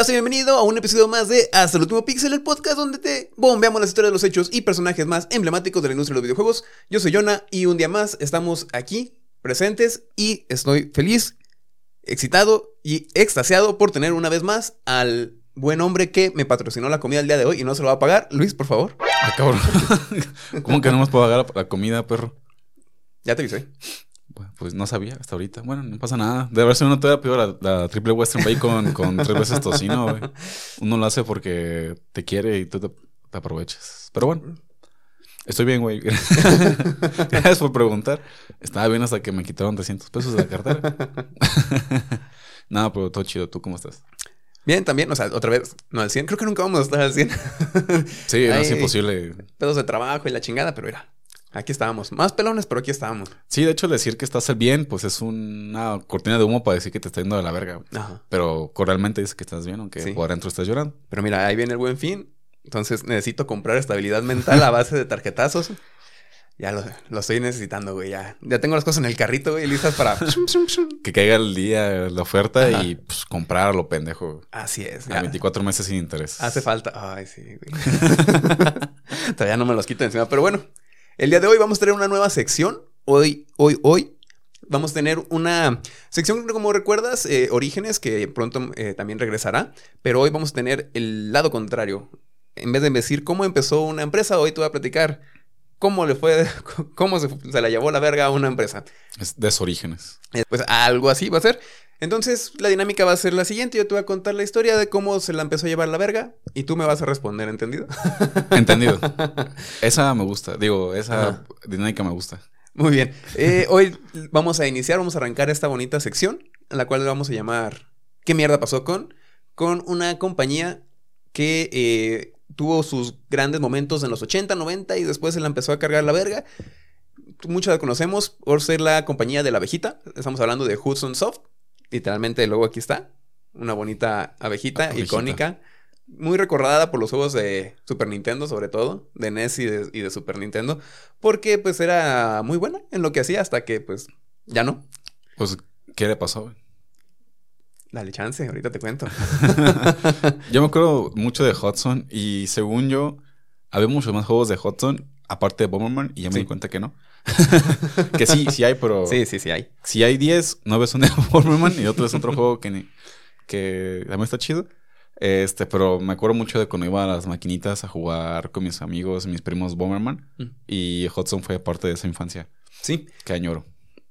Seas bienvenido a un episodio más de Hasta el último pixel, el podcast donde te bombeamos las historias de los hechos y personajes más emblemáticos de la industria de los videojuegos. Yo soy Jonah y un día más estamos aquí presentes y estoy feliz, excitado y extasiado por tener una vez más al buen hombre que me patrocinó la comida el día de hoy y no se lo va a pagar. Luis, por favor. Ah, cabrón. ¿Cómo que no más puedo pagar la comida, perro? Ya te avisé. Pues no sabía hasta ahorita. Bueno, no pasa nada. De haber sido uno todavía peor la, la triple Western Bacon con tres veces tocino, güey. Uno lo hace porque te quiere y tú te, te aprovechas. Pero bueno, estoy bien, güey. Gracias por preguntar. Estaba bien hasta que me quitaron 300 pesos de la cartera. Nada, pero todo chido. ¿Tú cómo estás? Bien, también, o sea, otra vez, no al 100. Creo que nunca vamos a estar al 100. Sí, no, es imposible. Pedos de trabajo y la chingada, pero mira, aquí estábamos. Más pelones, pero aquí estábamos. Sí, de hecho, decir que estás bien, pues es una cortina de humo para decir que te está yendo de la verga. Ajá. Pero realmente dice que estás bien, aunque Sí. por adentro estás llorando. Pero mira, ahí viene el buen fin. Entonces necesito comprar estabilidad mental a base de tarjetazos. Ya lo, lo estoy necesitando, güey. Ya, ya tengo las cosas en el carrito, güey, listas para. Que caiga el día la oferta Ajá. y pues, comprar a lo pendejo. güey. Así es. A ya. 24 meses sin interés. Hace falta. Ay, sí, güey. Todavía no me los quito encima. Pero bueno, el día de hoy vamos a tener una nueva sección. Hoy, hoy, hoy. Vamos a tener una sección, como recuerdas, eh, Orígenes, que pronto eh, también regresará. Pero hoy vamos a tener el lado contrario. En vez de decir cómo empezó una empresa, hoy te voy a platicar cómo le fue, cómo se, se la llevó la verga a una empresa. Es de sus orígenes. Eh, Pues algo así va a ser. Entonces, la dinámica va a ser la siguiente. Yo te voy a contar la historia de cómo se la empezó a llevar la verga y tú me vas a responder, ¿entendido? Entendido. esa me gusta. Digo, esa Ajá. dinámica me gusta. Muy bien. Eh, hoy vamos a iniciar, vamos a arrancar esta bonita sección, en la cual le vamos a llamar ¿Qué mierda pasó con? Con una compañía que eh, tuvo sus grandes momentos en los 80, 90 y después se la empezó a cargar la verga. Muchos la conocemos por ser la compañía de la abejita. Estamos hablando de Hudson Soft. Literalmente luego aquí está. Una bonita abejita Abejita. icónica. Muy recordada por los juegos de Super Nintendo, sobre todo, de NES y de, y de Super Nintendo, porque pues era muy buena en lo que hacía hasta que pues ya no. Pues, ¿qué le pasó? Dale chance, ahorita te cuento. Yo me acuerdo mucho de Hudson y según yo, había muchos más juegos de Hudson, aparte de Bomberman, y ya me Sí. di cuenta que no. que sí, sí hay, pero Sí, sí, sí hay. si hay 10, 9 son de Bomberman y otro es otro juego que, ni- que también está chido. Este, pero me acuerdo mucho de cuando iba a las maquinitas a jugar con mis amigos, mis primos Bomberman, Mm. y Hudson fue parte de esa infancia Sí. que añoro.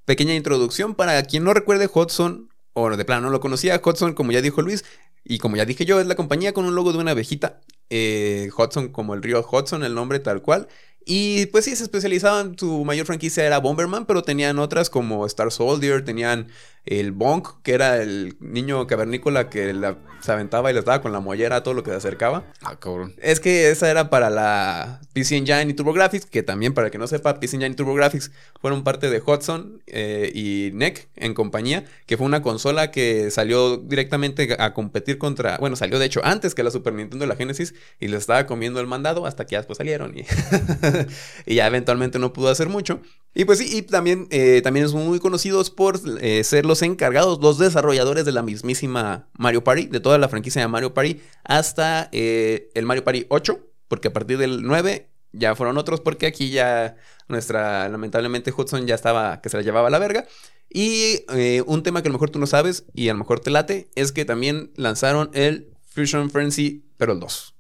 Pequeña introducción para quien no recuerde Hudson, o de plano no lo conocía, Hudson, como ya dijo Luis, y como ya dije yo, es la compañía con un logo de una abejita. Eh, Hudson como el río Hudson, el nombre tal cual. Y pues sí, se especializaban, su mayor franquicia era Bomberman, pero tenían otras como Star Soldier, tenían el Bonk, que era el niño cavernícola que la- se aventaba y les daba con la mollera a todo lo que se acercaba. Ah, cabrón. Es que esa era para la PC Engine y TurboGrafx, que también, para el que no sepa, PC Engine y TurboGrafx fueron parte de Hudson eh, y NEC en compañía, que fue una consola que salió directamente a competir contra, bueno, salió de hecho antes que la Super Nintendo y la Genesis y le estaba comiendo el mandado hasta que ya después salieron y, y ya eventualmente no pudo hacer mucho. Y pues sí, y también, eh, también son muy conocidos por eh, ser los encargados, los desarrolladores de la mismísima Mario Party, de toda la franquicia de Mario Party, hasta eh, el Mario Party 8, porque a partir del 9 ya fueron otros, porque aquí ya nuestra, lamentablemente Hudson ya estaba, que se la llevaba a la verga. Y eh, un tema que a lo mejor tú no sabes y a lo mejor te late, es que también lanzaron el Fusion Frenzy, pero el 2.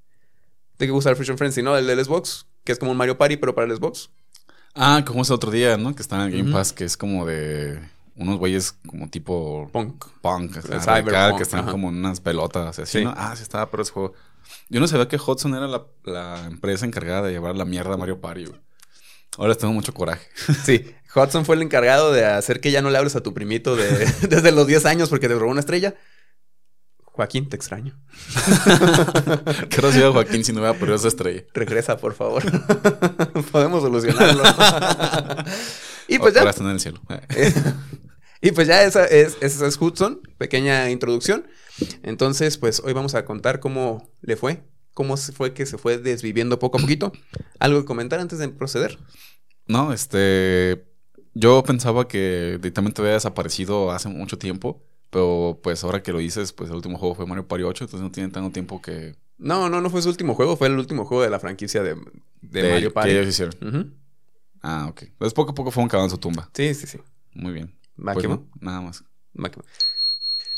¿De qué gusta el Fusion Frenzy, no? El del Xbox, que es como un Mario Party, pero para el Xbox. Ah, como ese otro día, ¿no? Que está en el Game. Pass, que es como de unos güeyes como tipo Punk. punk, o sea, cyberpunk, que están ajá. como en unas pelotas así, Sí. ¿no? Ah, sí estaba, pero ese juego. Yo no sabía que Hudson era la, la empresa encargada de llevar la mierda a Mario Party, güey. Ahora tengo mucho coraje. Sí, Hudson fue el encargado de hacer que ya no le hables a tu primito de, desde los 10 años porque te robó una estrella. Joaquín, te extraño. ¿Qué sido Joaquín si no hubiera perdido esa estrella? Regresa, por favor. Podemos solucionarlo. y pues ya. Ahora está en el cielo. Y pues ya esa es, esa es Hudson, pequeña introducción. Entonces, pues hoy vamos a contar cómo le fue, cómo fue que se fue desviviendo poco a poquito. ¿Algo que comentar antes de proceder? No, este. Yo pensaba que directamente había desaparecido hace mucho tiempo. Pero pues ahora que lo dices, pues el último juego fue Mario Party 8, entonces no tienen tanto tiempo que... No, no, no fue su último juego, fue el último juego de la franquicia de, de de- Mario Party. Que ellos hicieron. Ah, ok. Entonces poco a poco fueron cavando su tumba. Sí, sí, sí. Muy bien. Pues no, nada más. Va que va.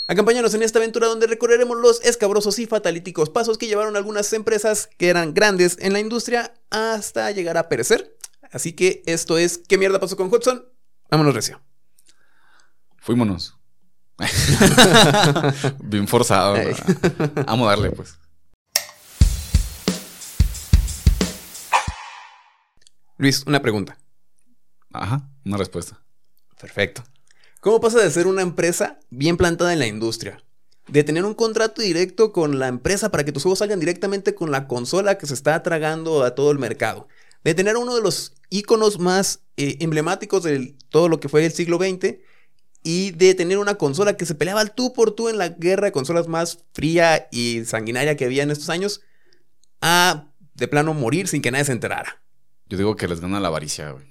Acompáñanos en esta aventura donde recorreremos los escabrosos y fatalíticos pasos que llevaron algunas empresas que eran grandes en la industria hasta llegar a perecer. Así que esto es ¿Qué mierda pasó con Hudson? Vámonos recio. Fuímonos. bien forzado. Vamos a darle, pues. Luis, una pregunta. Ajá, una respuesta. Perfecto. ¿Cómo pasa de ser una empresa bien plantada en la industria? De tener un contrato directo con la empresa para que tus juegos salgan directamente con la consola que se está tragando a todo el mercado. De tener uno de los iconos más eh, emblemáticos de todo lo que fue el siglo XX. Y de tener una consola que se peleaba al tú por tú en la guerra de consolas más fría y sanguinaria que había en estos años. A de plano morir sin que nadie se enterara. Yo digo que les gana la avaricia, güey.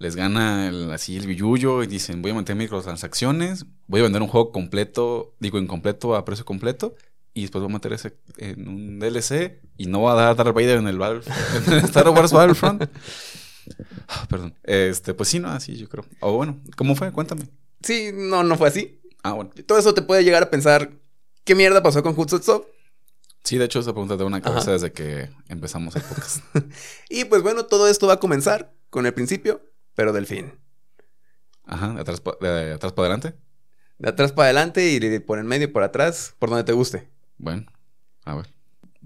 Les gana el- así el billullo y dicen, voy a mantener microtransacciones, voy a vender un juego completo, digo incompleto a precio completo, y después voy a meter ese en un DLC y no va a dar Darth Vader en el, Battle- en el Star Wars Battlefront. Ah, Perdón. Este, pues sí, no, así yo creo. O bueno, ¿cómo fue? Cuéntame. Sí, no, no fue así. Ah, bueno. Todo eso te puede llegar a pensar, ¿qué mierda pasó con Hudson? Sí, de hecho, esa pregunta tengo una cabeza Ajá. desde que empezamos el podcast. Y pues bueno, todo esto va a comenzar con el principio, pero del fin. Ajá, de atrás, de atrás para adelante. De atrás para adelante y por en medio y por atrás, por donde te guste. Bueno, a ver.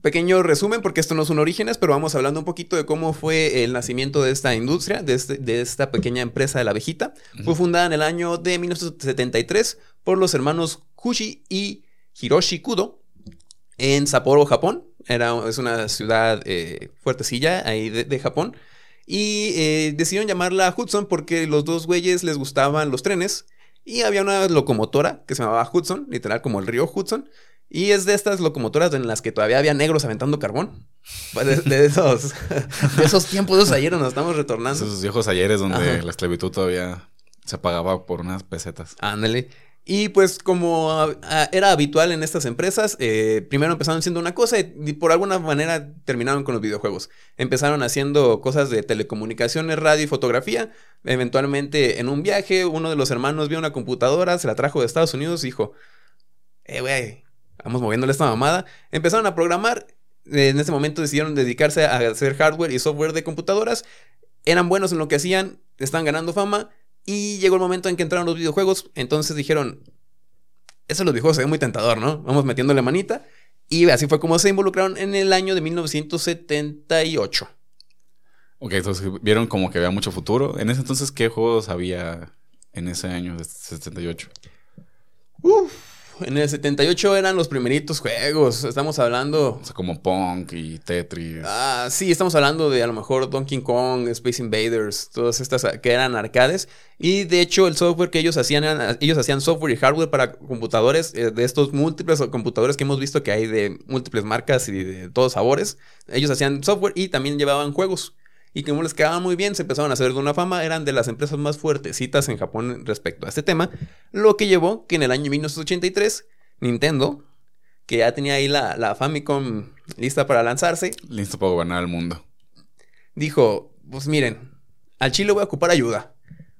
Pequeño resumen, porque esto no son orígenes, pero vamos hablando un poquito de cómo fue el nacimiento de esta industria, de, este- de esta pequeña empresa de la abejita. Fue fundada en el año de 1973 por los hermanos Kushi y Hiroshi Kudo en Sapporo, Japón. Era, es una ciudad eh, fuertecilla ahí de, de Japón. Y eh, decidieron llamarla Hudson porque los dos güeyes les gustaban los trenes. Y había una locomotora que se llamaba Hudson, literal como el río Hudson. Y es de estas locomotoras en las que todavía había negros aventando carbón. Pues De, de esos, de esos tiempos de esos ayer nos estamos retornando. Esos viejos ayeres donde Ajá. la esclavitud todavía se pagaba por unas pesetas. Ándale. Y pues como ah, ah, era habitual en estas empresas, eh, primero empezaron haciendo una cosa y, por alguna manera terminaron con los videojuegos. Empezaron haciendo cosas de telecomunicaciones, radio y fotografía. Eventualmente en un viaje uno de los hermanos vio una computadora, se la trajo de Estados Unidos y dijo, eh, güey, vamos moviéndole esta mamada. Empezaron a programar. En ese momento decidieron dedicarse a hacer hardware y software de computadoras. Eran buenos en lo que hacían, estaban ganando fama. Y llegó el momento en que entraron los videojuegos. Entonces dijeron, eso de los videojuegos se ve muy tentador, ¿no? Vamos metiéndole manita. Y así fue como se involucraron en el año de 1978. Ok, entonces vieron como que había mucho futuro. En ese entonces, ¿qué juegos había en ese año de 78? Uf, en el 78 eran los primeritos juegos. Estamos hablando... O sea, como Punk y Tetris. Ah, sí, estamos hablando de a lo mejor Donkey Kong, Space Invaders, todas estas ah, que eran arcades. Y de hecho, el software que ellos hacían, eran- ellos hacían software y hardware para computadores, eh, de estos múltiples computadores que hemos visto que hay de múltiples marcas y de todos sabores. Ellos hacían software y también llevaban juegos. Y como les quedaba muy bien, se empezaron a hacer de una fama, eran de las empresas más fuertecitas en Japón respecto a este tema, lo que llevó que en el año 1983, Nintendo, que ya tenía ahí la, la Famicom lista para lanzarse, Listo para gobernar el mundo. dijo, pues miren, al chile voy a ocupar ayuda.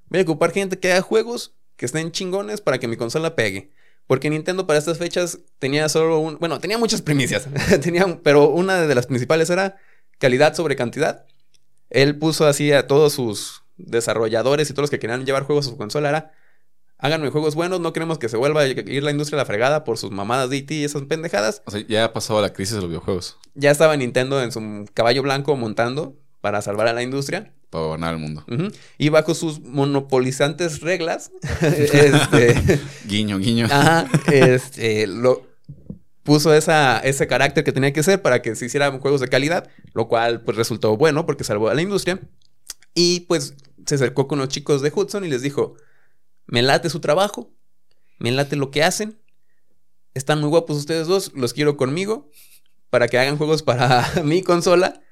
Voy a ocupar gente que haga juegos que estén chingones para que mi consola pegue. Porque Nintendo para estas fechas tenía solo un... Bueno, tenía muchas primicias. tenía, pero una de las principales era calidad sobre cantidad. Él puso así a todos sus desarrolladores y todos los que querían llevar juegos a su consola era... Háganme juegos buenos, no queremos que se vuelva a ir la industria a la fregada por sus mamadas de IT y esas pendejadas. O sea, ya ha pasado la crisis de los videojuegos Ya estaba Nintendo en su caballo blanco montando para salvar a la industria. para gobernar el mundo. Y bajo sus monopolizantes reglas, este, Guiño, guiño. ajá, este, lo, puso esa, ese carácter que tenía que ser para que se hicieran juegos de calidad, lo cual pues resultó bueno porque salvó a la industria. Y pues se acercó con los chicos de Hudson y les dijo, me late su trabajo, me late lo que hacen, están muy guapos ustedes dos, los quiero conmigo para que hagan juegos para mi consola,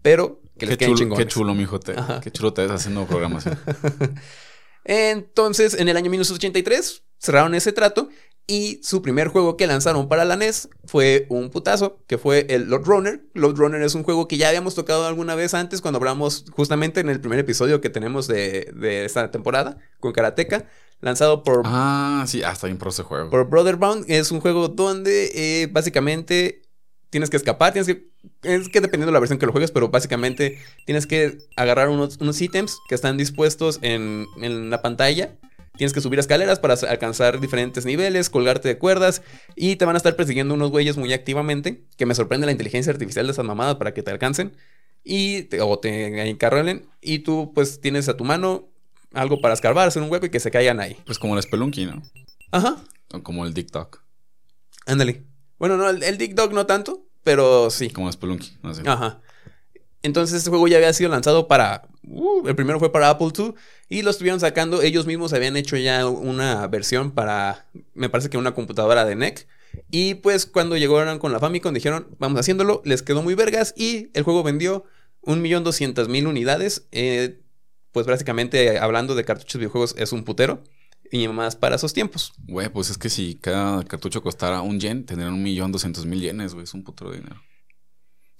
pero que les Qué queden chulo, chingones. qué chulo, mijo. Te, Ajá. qué chulo te ves haciendo programación. Entonces, en el año 1983 cerraron ese trato y su primer juego que lanzaron para la NES fue un putazo, que fue el Lord Runner. Lord Runner es un juego que ya habíamos tocado alguna vez antes cuando hablamos justamente en el primer episodio que tenemos de, de esta temporada con Karateka. Lanzado por, Ah, sí, hasta bien pro ese juego. por Brotherbound. Es un juego donde eh, básicamente tienes que escapar. Tienes que. Es que dependiendo de la versión que lo juegues, pero básicamente tienes que agarrar unos, unos ítems que están dispuestos en, en la pantalla. Tienes que subir escaleras para alcanzar diferentes niveles, colgarte de cuerdas y te van a estar persiguiendo unos güeyes muy activamente. Que me sorprende la inteligencia artificial de esas mamadas para que te alcancen y te, o te encarrelen. Y tú, pues, tienes a tu mano algo para escarbar, hacer un hueco y que se caigan ahí. Pues como el Spelunky, ¿no? Ajá, O como el TikTok. ándale. Bueno, no, el, el Dick Dog no tanto, pero sí. Como el Spelunky. No sé. Ajá. Entonces este juego ya había sido lanzado para... uh, el primero fue para Apple II y lo estuvieron sacando. Ellos mismos habían hecho ya una versión para... Me parece que una computadora de NEC. Y pues cuando llegaron con la Famicom dijeron, vamos haciéndolo. Les quedó muy vergas y el juego vendió 1.200.000 unidades. Eh, pues básicamente hablando de cartuchos de videojuegos es un putero. Y más para esos tiempos. Güey, pues es que si cada cartucho costara un yen, tendrían un millón doscientos mil yenes, güey. Es un puto de dinero.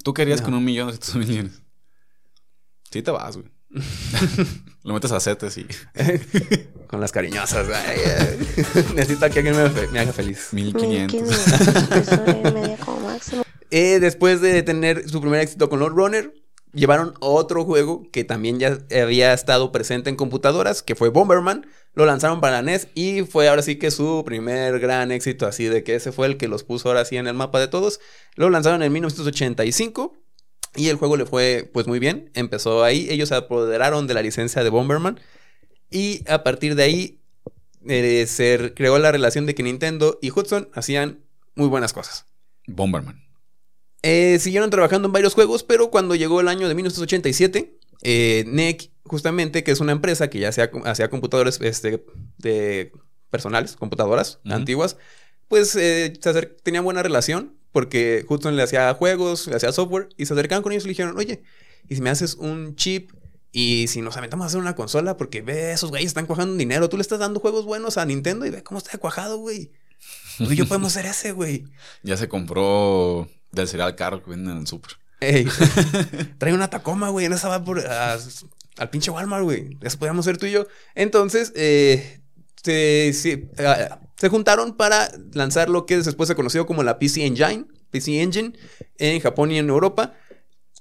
¿Tú querías No. con un millón doscientos mil yenes? Sí te vas, güey. Lo metes a setes y Con las cariñosas. Necesito que alguien me, haga feliz. mil quinientos. 1500 pesos y media como máximo. Eh, después de tener su primer éxito con Lord Runner, llevaron otro juego que también ya había estado presente en computadoras, que fue Bomberman. Lo lanzaron para NES y fue ahora sí que su primer gran éxito, así de que ese fue el que los puso ahora sí en el mapa de todos. Lo lanzaron en 1985 y el juego le fue pues muy bien. Empezó ahí, ellos se apoderaron de la licencia de Bomberman y a partir de ahí eh, se creó la relación de que Nintendo y Hudson hacían muy buenas cosas. Bomberman. Eh, siguieron trabajando en varios juegos, pero cuando llegó el año de 1987, eh, NEC, justamente, que es una empresa que ya hacía, hacía computadores este, de personales, computadoras antiguas, pues eh, tenía buena relación porque Hudson le hacía juegos, le hacía software y se acercaban con ellos y le dijeron, oye, ¿y si me haces un chip? Y si nos aventamos a hacer una consola, porque ve, esos güeyes están cuajando dinero, tú le estás dando juegos buenos a Nintendo y ve cómo está cuajado, güey. Tú y yo podemos ser ese, güey. Ya se compró del cereal caro que venden en el super. Ey, trae una Tacoma, güey. En esa va por, a- al pinche Walmart, güey. Eso podíamos ser tú y yo. Entonces, eh, se, se, se juntaron para lanzar lo que después se conoció como la PC Engine, PC Engine, en Japón y en Europa.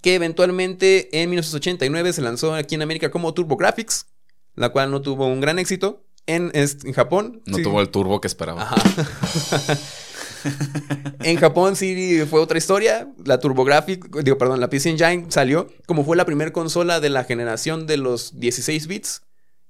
Que eventualmente en 1989 se lanzó aquí en América como TurboGrafx, la cual no tuvo un gran éxito. En, Japón. No sí. tuvo el turbo que esperaba. Ajá. en Japón sí fue otra historia. La TurboGrafx, digo, perdón, la PC Engine salió como fue la primera consola de la generación de los 16 bits.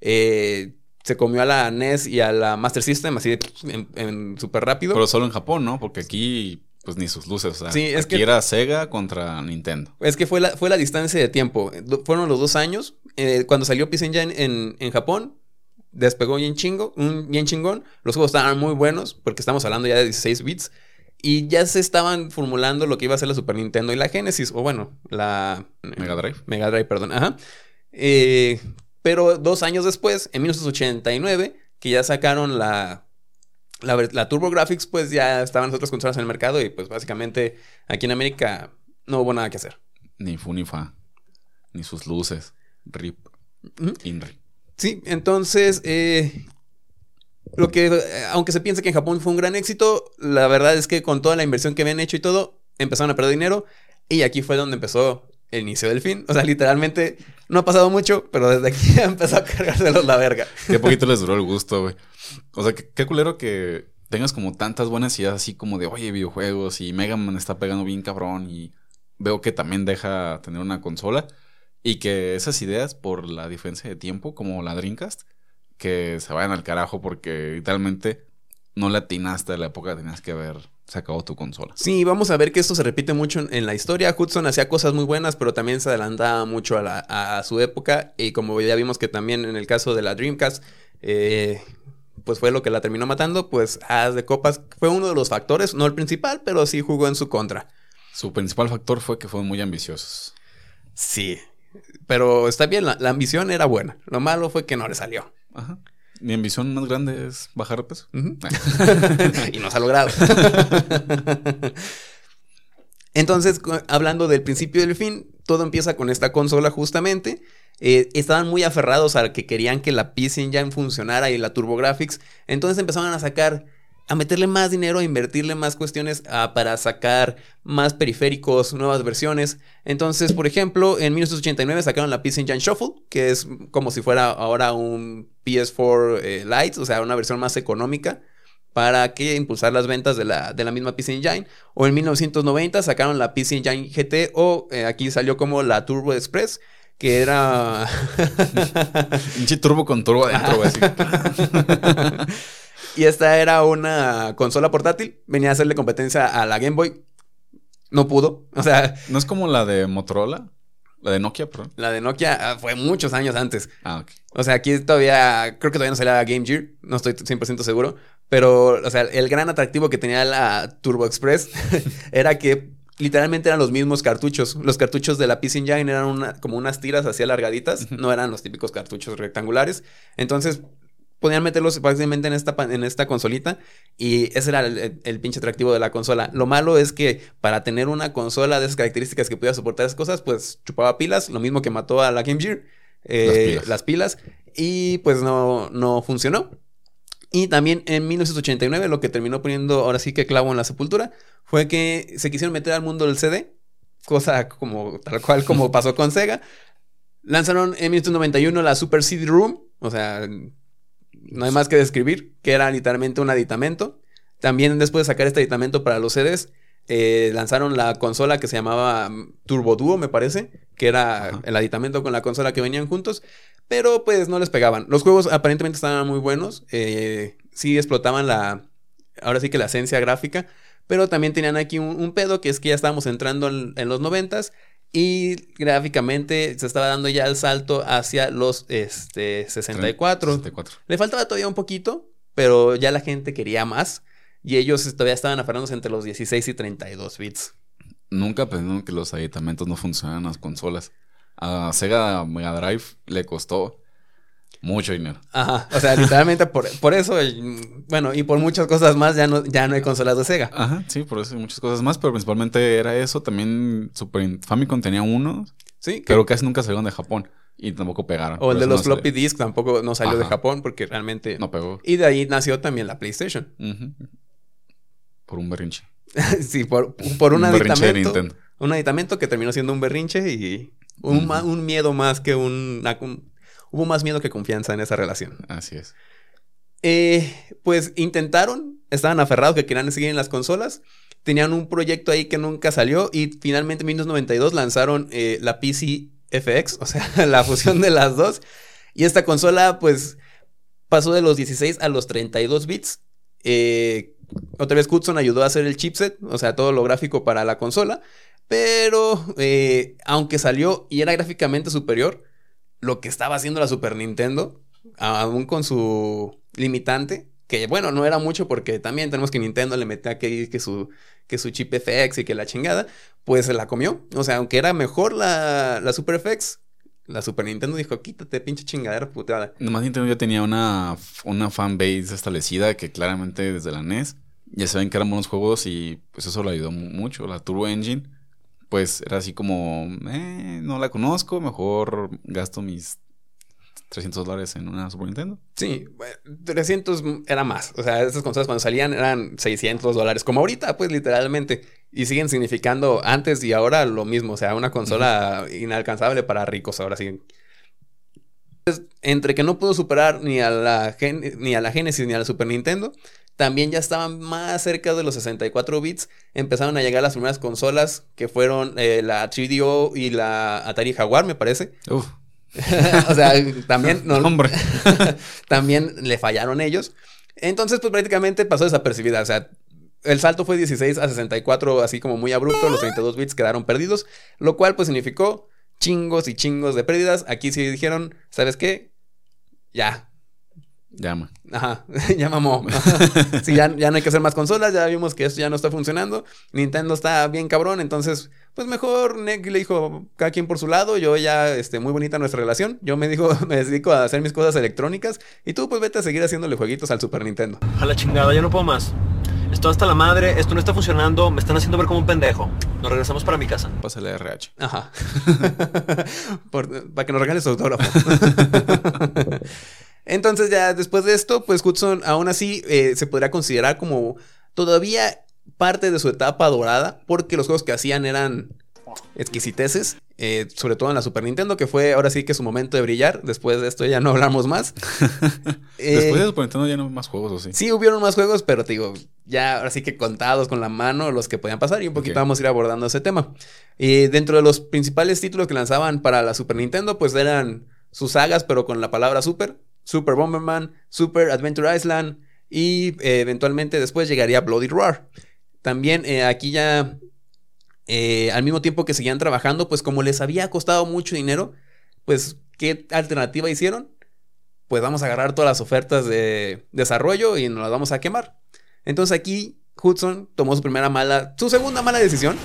eh, se comió a la NES y a la Master System así de, en, en súper rápido. Pero solo en Japón, ¿no? Porque aquí, pues ni sus luces. O sea, Sí, es aquí que- era Sega contra Nintendo. Es que fue la, fue la distancia de tiempo. Do- Fueron los dos años. Eh, cuando salió PC Engine en, en Japón, despegó bien chingo, un, bien chingón. Los juegos estaban muy buenos, porque estamos hablando ya de 16 bits. Y ya se estaban formulando lo que iba a ser la Super Nintendo y la Genesis, o bueno, la Mega Drive. Mega Drive, perdón. Ajá. Eh, pero dos años después, en 1989, que ya sacaron la, la, la TurboGrafx, pues ya estaban las otras consolas en el mercado y pues básicamente aquí en América no hubo nada que hacer. Ni fu ni fa. Ni sus luces. RIP. Inri. Sí, entonces, eh, lo que, aunque se piense que en Japón fue un gran éxito, la verdad es que con toda la inversión que habían hecho y todo, empezaron a perder dinero y aquí fue donde empezó el inicio del fin. O sea, literalmente no ha pasado mucho, pero desde aquí empezó a cargárselos la verga. Qué poquito les duró el gusto, güey. O sea, qué, qué culero que tengas como tantas buenas ideas así como de, oye, videojuegos y Mega Man está pegando bien cabrón y veo que también deja tener una consola y que esas ideas por la diferencia de tiempo, como la Dreamcast, que se vayan al carajo porque literalmente no le atinaste a la época que tenías que haber sacado tu consola. Sí, vamos a ver que esto se repite mucho en, en la historia. Hudson hacía cosas muy buenas, pero también se adelantaba mucho a, la- a- su época. Y como ya vimos que también en el caso de la Dreamcast, eh, pues fue lo que la terminó matando, pues Haz de Copas fue uno de los factores, no el principal, pero sí jugó en su contra. Su principal factor fue que fueron muy ambiciosos. Sí, pero está bien, la, la ambición era buena. Lo malo fue que no le salió. Ajá. Mi ambición más grande es bajar de peso. Ujú. y no se ha logrado. Entonces, hablando del principio y del fin, todo empieza con esta consola justamente. Eh, estaban muy aferrados a que querían que la PC Engine funcionara y la TurboGrafx. Entonces empezaron a sacar, a meterle más dinero, a invertirle más cuestiones ah, para sacar más periféricos, nuevas versiones. Entonces, por ejemplo, en 1989 sacaron la PC Engine Shuffle, que es como si fuera ahora un PS4 eh, Lite, o sea, una versión más económica para que impulsar las ventas de la, de la misma PC Engine. O en 1990 sacaron la PC Engine GT o eh, aquí salió como la Turbo Express, que era... Pinche turbo con turbo adentro, güey. y esta era una consola portátil, venía a hacerle competencia a la Game Boy. No pudo, o sea, ¿No es como la de Motorola? La de Nokia, perdón. la de Nokia ah, fue muchos años antes. Ah, ok. O sea, aquí todavía, creo que todavía no salía la Game Gear, no estoy 100% seguro, pero, o sea, el gran atractivo que tenía la Turbo Express era que literalmente eran los mismos cartuchos. Los cartuchos de la PC Engine eran una, como unas tiras así alargaditas, no eran los típicos cartuchos rectangulares. Entonces, podían meterlos fácilmente en esta, pa- en esta consolita y ese era el, el- el pinche atractivo de la consola. Lo malo es que para tener una consola de esas características que pudiera soportar esas cosas, pues chupaba pilas, lo mismo que mató a la Game Gear. eh, pilas. las pilas y pues no, no funcionó. Y también en 1989 lo que terminó poniendo ahora sí que clavo en la sepultura fue que se quisieron meter al mundo del CD, cosa como tal cual como pasó con Sega. Lanzaron en 1991 la Super CD Room, o sea, no hay más que describir, que era literalmente un aditamento. También después de sacar este aditamento para los CDs, eh, lanzaron la consola que se llamaba mm, Turbo Duo, me parece, que era Ajá. el aditamento con la consola que venían juntos, pero pues no les pegaban. Los juegos aparentemente estaban muy buenos, eh, sí explotaban la, ahora sí que la esencia gráfica, pero también tenían aquí un, un pedo que es que ya estábamos entrando en, en los noventas y gráficamente se estaba dando ya el salto hacia los este, 64. 64. Le faltaba todavía un poquito, pero ya la gente quería más. Y ellos todavía estaban aferrándose entre los 16 y 32 bits. Nunca pensaron que los aditamentos no funcionan en las consolas. A Sega Mega Drive le costó mucho dinero. Ajá. O sea, literalmente por, por eso, y, bueno, y por muchas cosas más ya no, ya no hay consolas de Sega. Ajá, sí, por eso hay muchas cosas más, pero principalmente era eso. También Super Famicom tenía uno, Sí, que- pero casi nunca salieron de Japón y tampoco pegaron. o el de los no floppy disk tampoco no salió de. Japón porque realmente... No pegó. Y de ahí nació también la PlayStation. Ujú. Por un berrinche. sí, por, por un, Un berrinche de aditamento. Nintendo. Un aditamento que terminó siendo un berrinche y un, ma- un miedo más que un, una- un- Hubo más miedo que confianza en esa relación. Así es. Eh, pues intentaron, estaban aferrados que querían seguir en las consolas. Tenían un proyecto ahí que nunca salió y finalmente en 1992 lanzaron eh, la PC FX, o sea, la fusión de las dos. Y esta consola pues pasó de los 16 a los 32 bits. Eh, otra vez Hudson ayudó a hacer el chipset, o sea, todo lo gráfico para la consola. Pero eh, aunque salió y era gráficamente superior, lo que estaba haciendo la Super Nintendo, aún con su limitante, que bueno, no era mucho porque también tenemos que Nintendo le metía que, que, su, que su chip FX y que la chingada, pues se la comió. O sea, aunque era mejor la, la Super FX, la Super Nintendo dijo, quítate pinche chingadera puteada. Nomás Nintendo ya tenía una, una fanbase establecida que claramente desde la NES ya saben que eran buenos juegos y pues eso le ayudó mu- mucho. La Turbo Engine, pues era así como, eh, no la conozco, mejor gasto mis 300 dólares en una Super Nintendo. Sí, bueno, 300 era más. O sea, esas consolas cuando salían eran 600 dólares, como ahorita, pues literalmente. Y siguen significando antes y ahora lo mismo. O sea, una consola inalcanzable para ricos ahora sí. Entonces, entre que no pudo superar ni a la, Gen- ni a la Genesis ni a la Super Nintendo, también ya estaban más cerca de los 64 bits. Empezaron a llegar las primeras consolas que fueron eh, la 3DO y la Atari Jaguar, me parece. Uf, o sea, también no, hombre. también le fallaron ellos. Entonces, pues prácticamente pasó desapercibida. O sea, el salto fue 16 a 64, así como muy abrupto. Los 32 bits quedaron perdidos, lo cual pues significó chingos y chingos de pérdidas. Aquí sí dijeron, ¿sabes qué? Ya. Llama. Ajá, ya mamó. sí, ya, ya no hay que hacer más consolas, ya vimos que esto ya no está funcionando. Nintendo está bien cabrón, entonces, pues mejor Nick le dijo, cada quien por su lado, yo ya, este, muy bonita nuestra relación. Yo me dijo, me dedico a hacer mis cosas electrónicas y tú pues vete a seguir haciéndole jueguitos al Super Nintendo. A la chingada, ya no puedo más. Esto hasta la madre, esto no está funcionando, me están haciendo ver como un pendejo. Nos regresamos para mi casa. Pásale a RH. Ajá. Por- para que nos regales su autógrafo. Entonces ya después de esto, pues Hudson aún así eh, se podría considerar como todavía parte de su etapa dorada, porque los juegos que hacían eran exquisiteces, eh, sobre todo en la Super Nintendo, que fue ahora sí que su momento de brillar. Después de esto ya no hablamos más. Eh, Después de Super Nintendo ya no hay más juegos, ¿o sí? Sí, hubieron más juegos, pero te digo, ya ahora sí que contados con la mano los que podían pasar y un poquito vamos a ir abordando ese tema. Dentro de los principales títulos que lanzaban para la Super Nintendo, pues eran sus sagas, pero con la palabra Super, Super Bomberman, Super Adventure Island y eh, eventualmente después llegaría Bloody Roar. También eh, aquí ya, eh, al mismo tiempo que seguían trabajando, pues como les había costado mucho dinero, pues ¿qué alternativa hicieron? pues vamos a agarrar todas las ofertas de desarrollo y nos las vamos a quemar. Entonces aquí Hudson tomó su primera mala, su segunda mala decisión,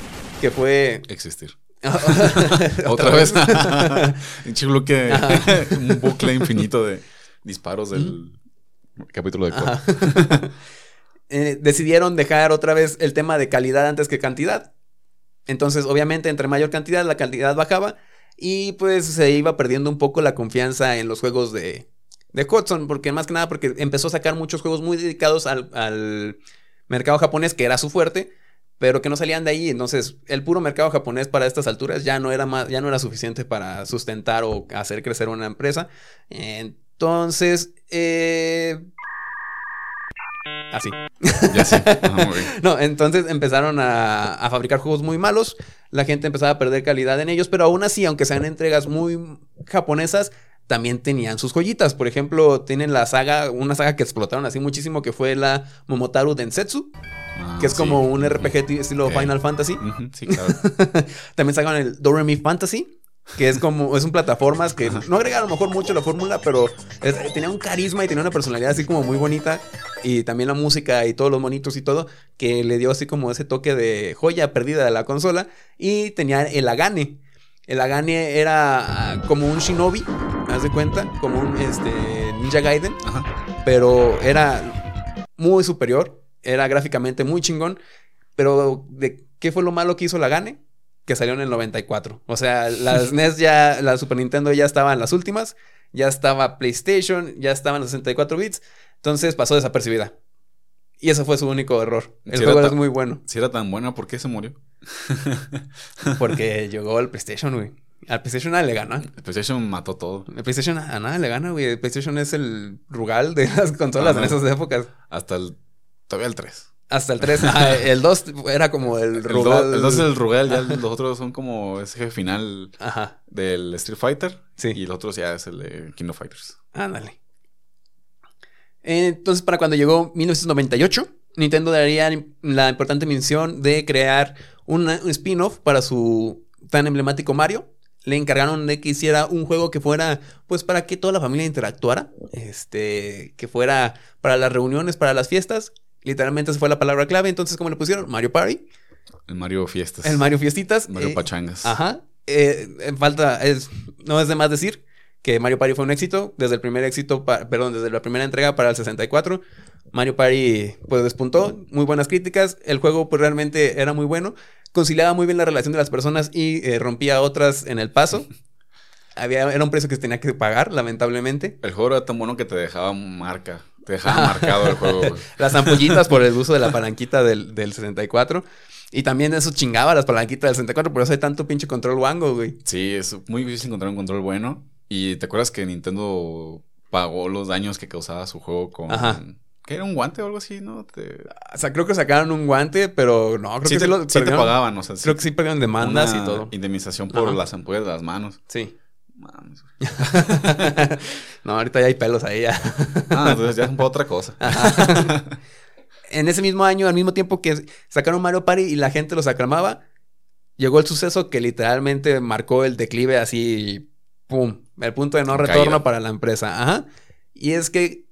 que fue... Existir. Otra vez. un chico que un bucle infinito de disparos del capítulo de. Eh, decidieron dejar otra vez el tema de calidad antes que cantidad. Entonces, obviamente, entre mayor cantidad, la cantidad bajaba. Y pues se iba perdiendo un poco la confianza en los juegos de, de Hudson. Porque más que nada, porque empezó a sacar muchos juegos muy dedicados al, al mercado japonés, que era su fuerte. Pero que no salían de ahí. Entonces, el puro mercado japonés para estas alturas ya no era más, ya no era suficiente para sustentar o hacer crecer una empresa. Entonces, eh, así. Ya sí. No, entonces empezaron a, a fabricar juegos muy malos. La gente empezaba a perder calidad en ellos, pero aún así, aunque sean entregas muy japonesas, también tenían sus joyitas. Por ejemplo, tienen la saga, una saga que explotaron así muchísimo, que fue la Momotaru Densetsu, Ah, que es sí. como un RPG estilo. Final Fantasy. Sí, claro. También sacaron el Doremi Fantasy, que es como, es un plataformas que no agrega a lo mejor mucho la fórmula, pero es- tenía un carisma y tenía una personalidad así como muy bonita. Y también la música y todos los monitos y todo, que le dio así como ese toque de joya perdida de la consola. Y tenía el Agane. El Agane era como un shinobi, haz de cuenta, como un este, Ninja Gaiden Ajá. pero era muy superior, era gráficamente muy chingón, pero ¿de qué fue lo malo que hizo la Gane? Que salió en el 94. O sea, las NES ya, la Super Nintendo ya estaba en las últimas, ya estaba PlayStation, ya estaban los 64 bits, entonces pasó desapercibida. Y ese fue su único error. El juego era es muy bueno, Si era tan buena, ¿por qué se murió? porque llegó al PlayStation, güey. Al PlayStation nada le gana. El PlayStation mató todo. El PlayStation a nada le gana, güey. El PlayStation es el rugal de las consolas Ajá. en esas épocas. Hasta el. Todavía el 3. Hasta el 3. Ah, el 2 era como el El rugal. 2 es el Rugal, ya los otros son como ese jefe final Ajá. del Street Fighter. Sí. Y el otro ya es el de King of Fighters. Ándale. Entonces, para cuando llegó 1998, Nintendo daría la importante misión de crear un spin-off para su tan emblemático Mario. Le encargaron de que hiciera un juego que fuera, pues, para que toda la familia interactuara. Este, que fuera para las reuniones, para las fiestas. Literalmente esa fue la palabra clave. Entonces, ¿cómo le pusieron? Mario Party. El Mario Fiestas. El Mario Fiestitas. Mario eh, Pachangas. Ajá. Eh, falta, es, no es de más decir que Mario Party fue un éxito. Desde el primer éxito, pa- perdón, desde la primera entrega para el 64. Mario Party pues despuntó, muy buenas críticas. El juego pues realmente era muy bueno. Conciliaba muy bien la relación de las personas y eh, rompía otras en el paso. Había, era un precio que se tenía que pagar, lamentablemente. El juego era tan bueno que te dejaba marca. Te dejaba marcado el juego, güey. Las ampollitas por el uso de la palanquita del, del 64. Y también eso chingaba las palanquitas del 64, por eso hay tanto pinche control wango, güey. Sí, es muy difícil encontrar un control bueno. Y te acuerdas que Nintendo pagó los daños que causaba su juego con. Ajá. ¿Qué era un guante o algo así, no? Te... O sea, creo que sacaron un guante, pero no, creo sí, que te, sí lo sí te pagaban, o sea, Creo que sí perdieron demandas y todo. Indemnización por Ajá. las ampollas de las manos. Sí. Mames, güey. no, ahorita ya hay pelos ahí ya. Ah, entonces ya es un poco otra cosa. en ese mismo año, al mismo tiempo que sacaron Mario Party y la gente los aclamaba, llegó el suceso que literalmente marcó el declive así, ¡pum! El punto de no Caída. retorno para la empresa. Ajá. Y es que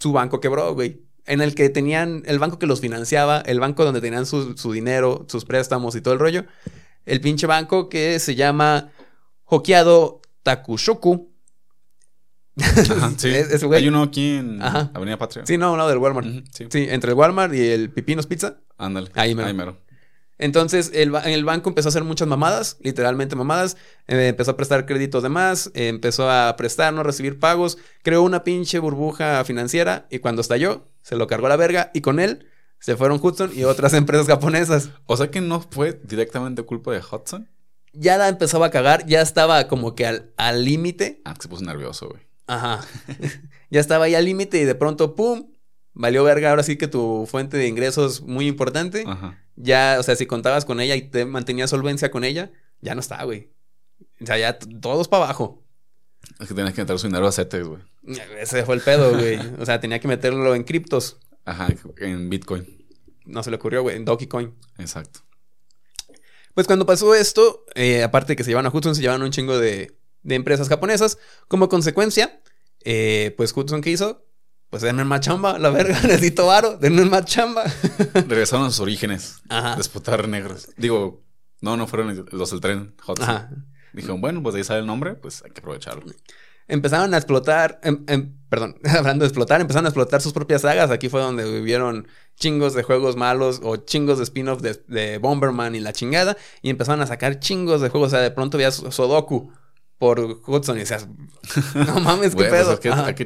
su banco quebró, güey. En el que tenían, el banco que los financiaba, el banco donde tenían su, su dinero, sus préstamos y todo el rollo, el pinche banco que se llama Hokiado Takushoku. Ajá, sí. Es- ese güey. Hay uno aquí en Ajá. Avenida Patria. Sí, no, no, del Walmart. Sí. Sí, entre el Walmart y el Pipinos Pizza. Ándale. Ahí mero. Ahí mero. Entonces, el banco empezó a hacer muchas mamadas, literalmente mamadas. eh, empezó a prestar créditos de más, eh, empezó a prestar, no recibir pagos. Creó una pinche burbuja financiera y cuando estalló, se lo cargó a la verga y con él se fueron Hudson y otras empresas japonesas. O sea que no fue directamente culpa de Hudson. Ya la empezaba a cagar, ya estaba como que al al límite. Ah, que se puso nervioso, güey. Ajá. ya estaba ahí al límite y de pronto, ¡pum! Valió verga, ahora sí que tu fuente de ingresos muy importante. Ajá. Ya, o sea, si contabas con ella y te mantenías solvencia con ella, ya no está, güey. O sea, ya todos para abajo. Es que tenías que meter su dinero a CETES, güey. Ese fue el pedo, güey. O sea, tenía que meterlo en criptos. Ajá, en Bitcoin. No se le ocurrió, güey, en Dogecoin. Exacto. Pues cuando pasó esto, eh, aparte de que se llevaban a Hudson, se llevaban un chingo de, de empresas japonesas. Como consecuencia, eh, pues Hudson, ¿qué hizo? Pues denme más chamba, la verga, necesito varo, denme más chamba. Regresaron a sus orígenes. Ajá. Disputar negros. Digo, no, no fueron los del tren Hudson. Ajá. Dijeron, bueno, pues de ahí sale el nombre, pues hay que aprovecharlo. Empezaron a explotar, em- em- perdón, hablando de explotar, empezaron a explotar sus propias sagas. Aquí fue donde vivieron chingos de juegos malos o chingos de spin-off de, de Bomberman y la chingada. Y empezaron a sacar chingos de juegos. O sea, de pronto veías Sodoku por Hudson y decías, no mames, qué pues pedo. que hay que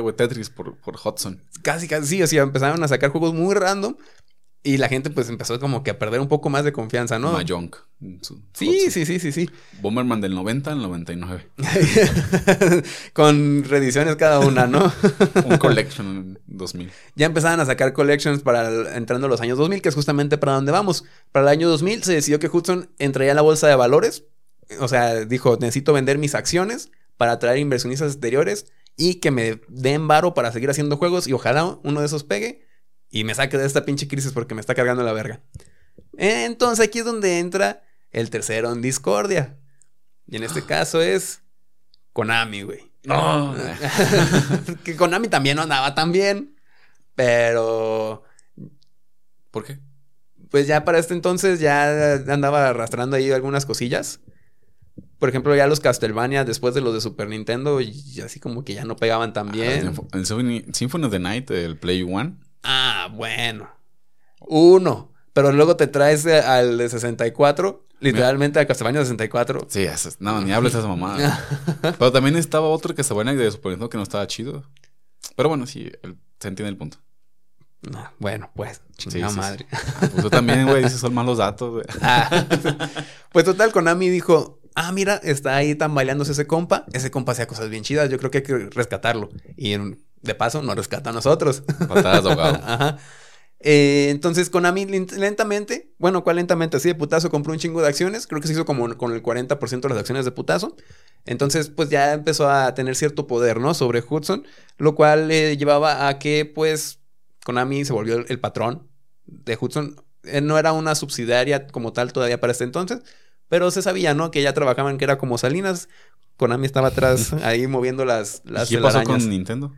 güey, Tetris por, por Hudson. Casi, casi sí. O sea, empezaron a sacar juegos muy random. Y la gente pues empezó como que a perder un poco más de confianza, ¿no? Mahjong. Sí, sí, sí, sí, sí. Bomberman del 90 al 99. Con reediciones cada una, ¿no? Un collection en 2000. ya empezaban a sacar collections para el- entrando los años 2000, que es justamente para donde vamos. Para el año 2000 se decidió que Hudson entraría a la bolsa de valores. O sea, dijo, necesito vender mis acciones para atraer inversionistas exteriores y que me den varo para seguir haciendo juegos y ojalá uno de esos pegue y me saque de esta pinche crisis porque me está cargando la verga. Entonces aquí es donde entra el tercero en discordia. Y en este caso es Konami, güey. No. que Konami también no andaba tan bien. Pero ¿Por qué? pues ya para este entonces ya andaba arrastrando ahí algunas cosillas. Por ejemplo, ya los Castlevania después de los de Super Nintendo y así como que ya no pegaban tan bien. Ah, El Symphony, Symphony of the Night, el Play One. Ah, bueno. Uno. Pero luego te traes eh, al de 64, literalmente al Castlevania 64. Sí, es- no, ni hables de esa mamada. Pero también estaba otro Castlevania de Super Nintendo que no estaba chido. Pero bueno, sí, el- se entiende el punto. No, bueno, pues, chingada sí, sí. madre. Ah, Pues tú también, güey, dices son malos datos, güey. Ah. pues total, Konami dijo, ah, mira, está ahí tambaleándose ese compa. Ese compa hacía cosas bien chidas, yo creo que hay que rescatarlo. Y en- de paso nos rescata a nosotros. Patadas de ahogado. Ajá. Eh, entonces Konami lent- lentamente, bueno, ¿cuál lentamente? Así de putazo compró un chingo de acciones. Creo que se hizo como con el 40% de las acciones de putazo. Entonces, pues ya empezó a tener cierto poder, ¿no? Sobre Hudson, lo cual le llevaba a que, pues, Konami se volvió el, el patrón de Hudson. Eh, no era una subsidiaria como tal todavía para este entonces, pero se sabía, ¿no? Que ya trabajaban, que era como Salinas. Konami estaba atrás ahí moviendo las, las ¿Y ¿Qué pasó con Nintendo?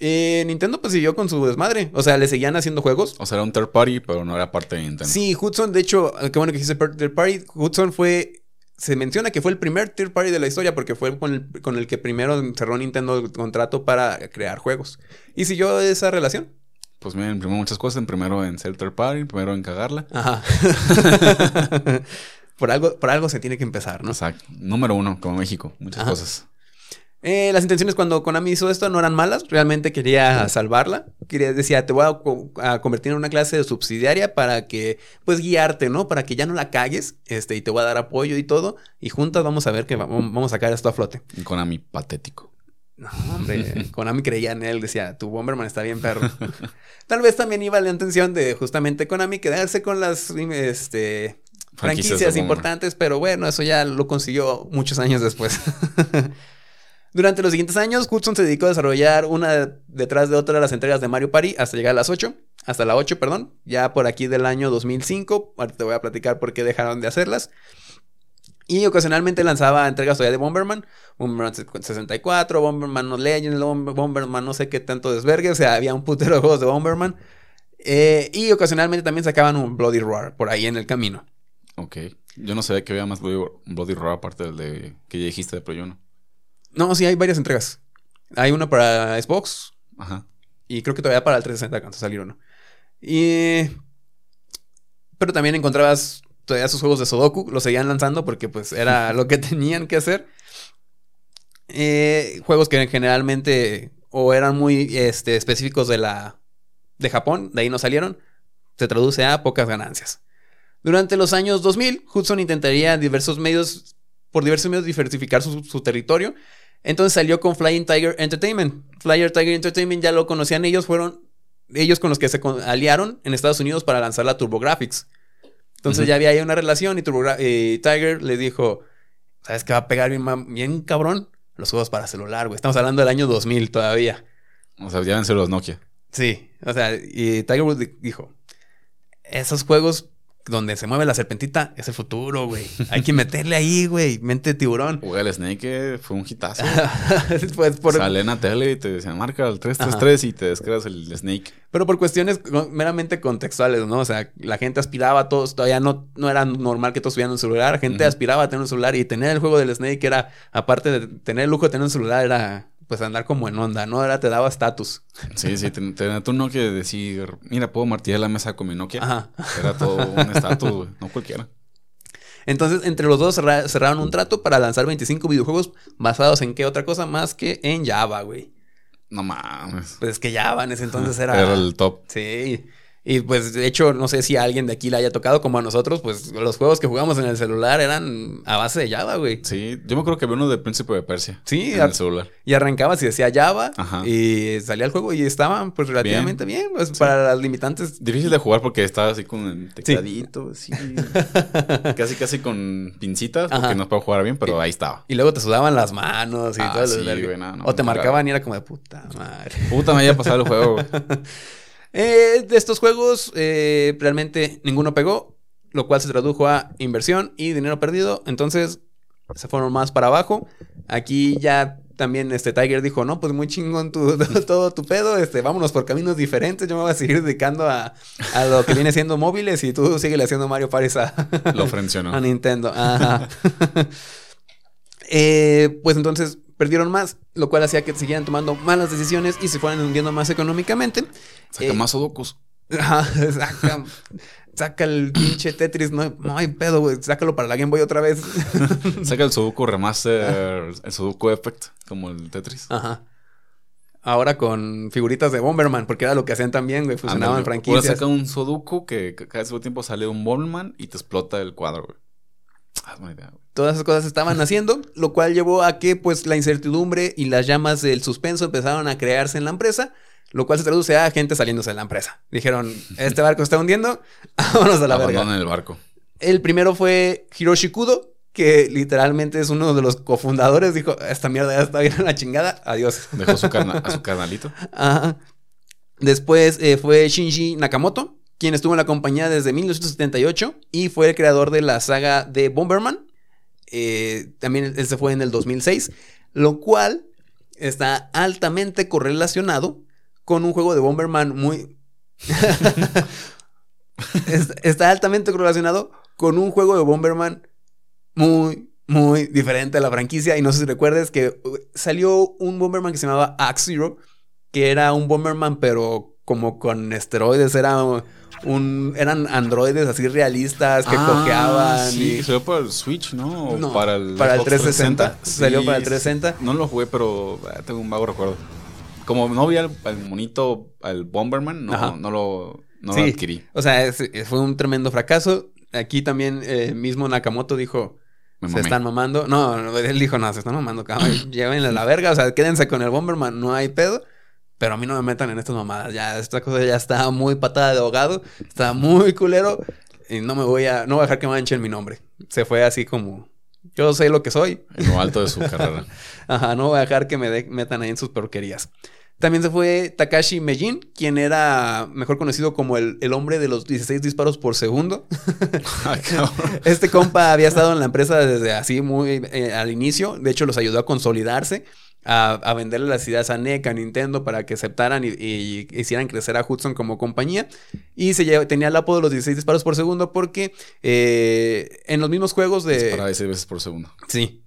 Eh, Nintendo pues siguió con su desmadre. O sea, le seguían haciendo juegos. O sea, era un third party, pero no era parte de Nintendo. Sí, Hudson, de hecho, eh, qué bueno que dijiste third party. Hudson fue. Se menciona que fue el primer third party de la historia porque fue con el, con el que primero cerró Nintendo el contrato para crear juegos. Y siguió esa relación. Pues miren, primero muchas cosas. Primero en ser third party, primero en cagarla. Ajá. por, algo, por algo se tiene que empezar, ¿no? Exacto. Número uno, como México. Muchas Ajá. cosas. Eh, las intenciones cuando Konami hizo esto no eran malas, realmente quería salvarla. Quería, decía, te voy a, co- a convertir en una clase de subsidiaria para que, pues, guiarte, ¿no? Para que ya no la cagues, este, y te voy a dar apoyo y todo. Y juntas vamos a ver que va- vamos a sacar esto a flote. Konami patético. No, hombre, Konami creía en él, decía, tu Bomberman está bien, perro. Tal vez también iba la intención de justamente Konami quedarse con las, este, Franquicias importantes, pero bueno, eso ya lo consiguió muchos años después. Durante los siguientes años, Hudson se dedicó a desarrollar una detrás de otra las entregas de Mario Party hasta llegar a las 8, hasta la 8, perdón, ya por aquí del año 2005. Ahorita te voy a platicar por qué dejaron de hacerlas. Y ocasionalmente lanzaba entregas todavía de Bomberman, Bomberman 64, Bomberman No Legends, Bomber- Bomberman no sé qué tanto desvergue, o sea, había un putero de juegos de Bomberman. Eh, y ocasionalmente también sacaban un Bloody Roar por ahí en el camino. Ok. Yo no sabía que había más Bloody, Roar aparte del de que ya dijiste de 1. No, sí, hay varias entregas. Hay una para Xbox Ajá. y creo que todavía para el 360 cuando salieron, ¿no? Y... Pero también encontrabas todavía sus juegos de Sudoku, los seguían lanzando porque pues era lo que tenían que hacer. Eh, juegos que generalmente o eran muy este, específicos de la de Japón, de ahí no salieron, se traduce a pocas ganancias. Durante los años 2000, Hudson intentaría diversos medios, por diversos medios diversificar su, su territorio. Entonces salió con Flying Tiger Entertainment. Flyer Tiger Entertainment ya lo conocían ellos, fueron ellos con los que se aliaron en Estados Unidos para lanzar la TurboGrafx. Entonces ya había ahí una relación y, Turbogra- y Tiger le dijo, ¿sabes qué va a pegar bien, bien cabrón? Los juegos para celular, güey. Estamos hablando del año 2000 todavía. O sea, ya los Nokia. Sí, o sea, y Tiger Woods di- dijo, esos juegos donde se mueve la serpentita es el futuro, güey. Hay que meterle ahí, güey, mente de tiburón. Jugué al Snake, que fue un hitazo. pues por, Sale en la tele y te decían, marca el 333 y te descargas el Snake. pero por cuestiones meramente contextuales, ¿no? O sea, la gente aspiraba a todos, todavía no, no era normal que todos tuvieran un celular, la gente aspiraba a tener un celular y tener el juego del Snake era, aparte de tener el lujo de tener un celular, era pues andar como en onda, ¿no? Era, te daba estatus. Sí, sí, te- tu Nokia y decir, mira, puedo martillar la mesa con mi Nokia. Ajá. Era todo un estatus, güey. No cualquiera. Entonces, entre los dos cerra- cerraron un trato para lanzar 25 videojuegos basados en qué otra cosa más que en Java, güey. No mames. Pues es que Java en ese entonces era... Era el top. Sí. Y pues de hecho, no sé si a alguien de aquí le haya tocado como a nosotros, pues los juegos que jugamos en el celular eran a base de Java, güey. Sí, yo me acuerdo que había uno de Príncipe de Persia. Sí, en el celular. Y arrancabas y decía Java Ajá. y salía el juego y estaban pues relativamente bien, pues para las limitantes. Difícil de jugar porque estaba así con el tecladito, así. casi, casi con pincitas, porque Ajá. no puedo jugar bien, pero ahí estaba. Y luego te sudaban las manos y Ah, todo. sí, güey, no, no, o te marcaban y era como de puta madre. Puta, me había pasado el juego, güey. Eh, de estos juegos, eh, realmente ninguno pegó, lo cual se tradujo a inversión y dinero perdido. Entonces se fueron más para abajo. Aquí ya también este Tiger dijo, no, pues muy chingón tu, todo tu pedo, este, vámonos por caminos diferentes. Yo me voy a seguir dedicando a, a lo que viene siendo móviles y tú sigue haciendo Mario Party a, Lo frencionó. a Nintendo. Ajá. Eh, pues entonces perdieron más, lo cual hacía que siguieran tomando malas decisiones y se fueran hundiendo más económicamente. Saca Eh, más sudokus. Ajá, saca, saca el pinche Tetris, no, no hay pedo, güey. Sácalo para la Game Boy otra vez. Saca el Sudoku Remaster, el Sudoku Effect, como el Tetris. Ajá. Ahora con figuritas de Bomberman, porque era lo que hacían también, güey. Fusionaban. Ahora franquicias. saca un Sudoku que ca- cada cierto tiempo sale un Bomberman y te explota el cuadro, güey. Ah, buena idea, güey. Todas esas cosas estaban haciendo, lo cual llevó a que, pues, la incertidumbre y las llamas del suspenso empezaron a crearse en la empresa, lo cual se traduce a gente saliéndose de la empresa. Dijeron, este barco está hundiendo, vámonos a la verga. Abandonan el barco. El primero fue Hiroshi Kudo, que literalmente es uno de los cofundadores. Dijo, esta mierda ya está bien a la chingada. Adiós. Dejó su carna- a su carnalito. Ajá. Después eh, fue Shinji Nakamoto, quien estuvo en la compañía desde 1978 y fue el creador de la saga de Bomberman. Eh, también él se fue en el 2006, lo cual está altamente correlacionado con un juego de Bomberman muy... Es- está altamente correlacionado con un juego de Bomberman muy, muy diferente a la franquicia. Y no sé si recuerdes que uh, salió un Bomberman que se llamaba Axe Zero, que era un Bomberman, pero como con esteroides. Era un. Eran androides así realistas que Ah, cojeaban. Sí, y- salió para el Switch, ¿no? O No, para el, para el Xbox 360. Salió para el sí, 360. No lo jugué, pero ah, tengo un vago recuerdo. Como no vi al, al monito, al Bomberman, Ajá. no, no lo, no Sí. lo adquirí. O sea, es- fue un tremendo fracaso. Aquí también eh, mismo Nakamoto dijo. Se están mamando. No, no, él dijo, no, se están mamando, cabrón. Llévenle a la verga. O sea, quédense con el Bomberman, no hay pedo. Pero a mí no me metan en estas mamadas. Ya, esta cosa ya está muy patada de ahogado. Está muy culero. Y no me voy a, no voy a dejar que manchen mi nombre. Se fue así como. Yo sé lo que soy. En lo alto de su carrera. Ajá, no voy a dejar que me de- metan ahí en sus porquerías. También se fue Takashi Meijin, quien era mejor conocido como el, el hombre de los 16 disparos por segundo. Este compa había estado en la empresa desde así muy eh, al inicio. De hecho, los ayudó a consolidarse, a, a venderle las ideas a NEC, a Nintendo, para que aceptaran y, y hicieran crecer a Hudson como compañía. Y se lle- tenía el apodo de los 16 disparos por segundo porque eh, en los mismos juegos de... Para 16 veces por segundo. Sí.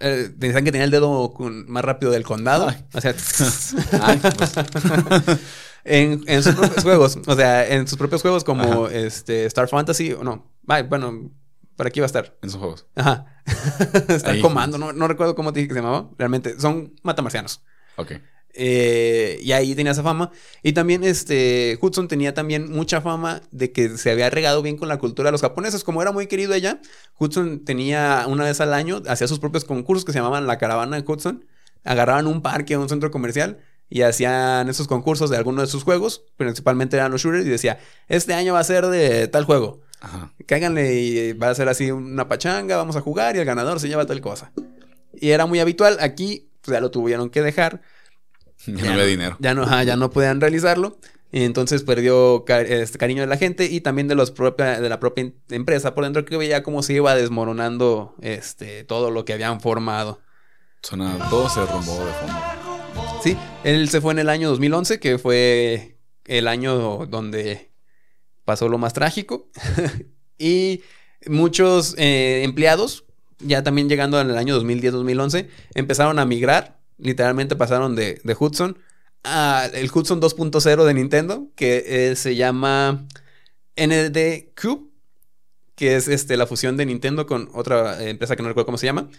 Eh, decían que tenía el dedo con- más rápido del condado. O sea, Ay, pues, en, en sus propios juegos. O sea, en sus propios juegos como este Star Fantasy. o No, ay, bueno, por aquí va a estar. en sus juegos. Ajá. Star Ahí. Comando, no, no recuerdo cómo te dije que se llamaba. Realmente, son matamarcianos. Ok. Eh, y ahí tenía esa fama. Y también este Hudson tenía también mucha fama de que se había regado bien con la cultura de los japoneses. Como era muy querido allá, Hudson tenía una vez al año, hacía sus propios concursos que se llamaban la caravana de Hudson. Agarraban un parque, un centro comercial y hacían esos concursos de alguno de sus juegos. Principalmente eran los shooters y decía, este año va a ser de tal juego. Ajá. Cáiganle y va a ser así una pachanga, vamos a jugar y el ganador se lleva tal cosa. Y era muy habitual. Aquí pues, ya lo tuvieron que dejar. Ya no había dinero. Ya no, ajá, ya no podían realizarlo. Y entonces perdió este, cariño de la gente y también de, los propia, de la propia em- empresa por dentro que veía cómo se iba desmoronando este, todo lo que habían formado. Suena, todo se derrumbó de fondo. Sí, él se fue en el año 2011, que fue el año donde pasó lo más trágico. y muchos eh, empleados, ya también llegando en el año 2010-2011, empezaron a migrar. Literalmente pasaron de, de Hudson a el Hudson 2.0 de Nintendo, que eh, se llama ND Cube, que es este, la fusión de Nintendo con otra eh, empresa que no recuerdo cómo se llama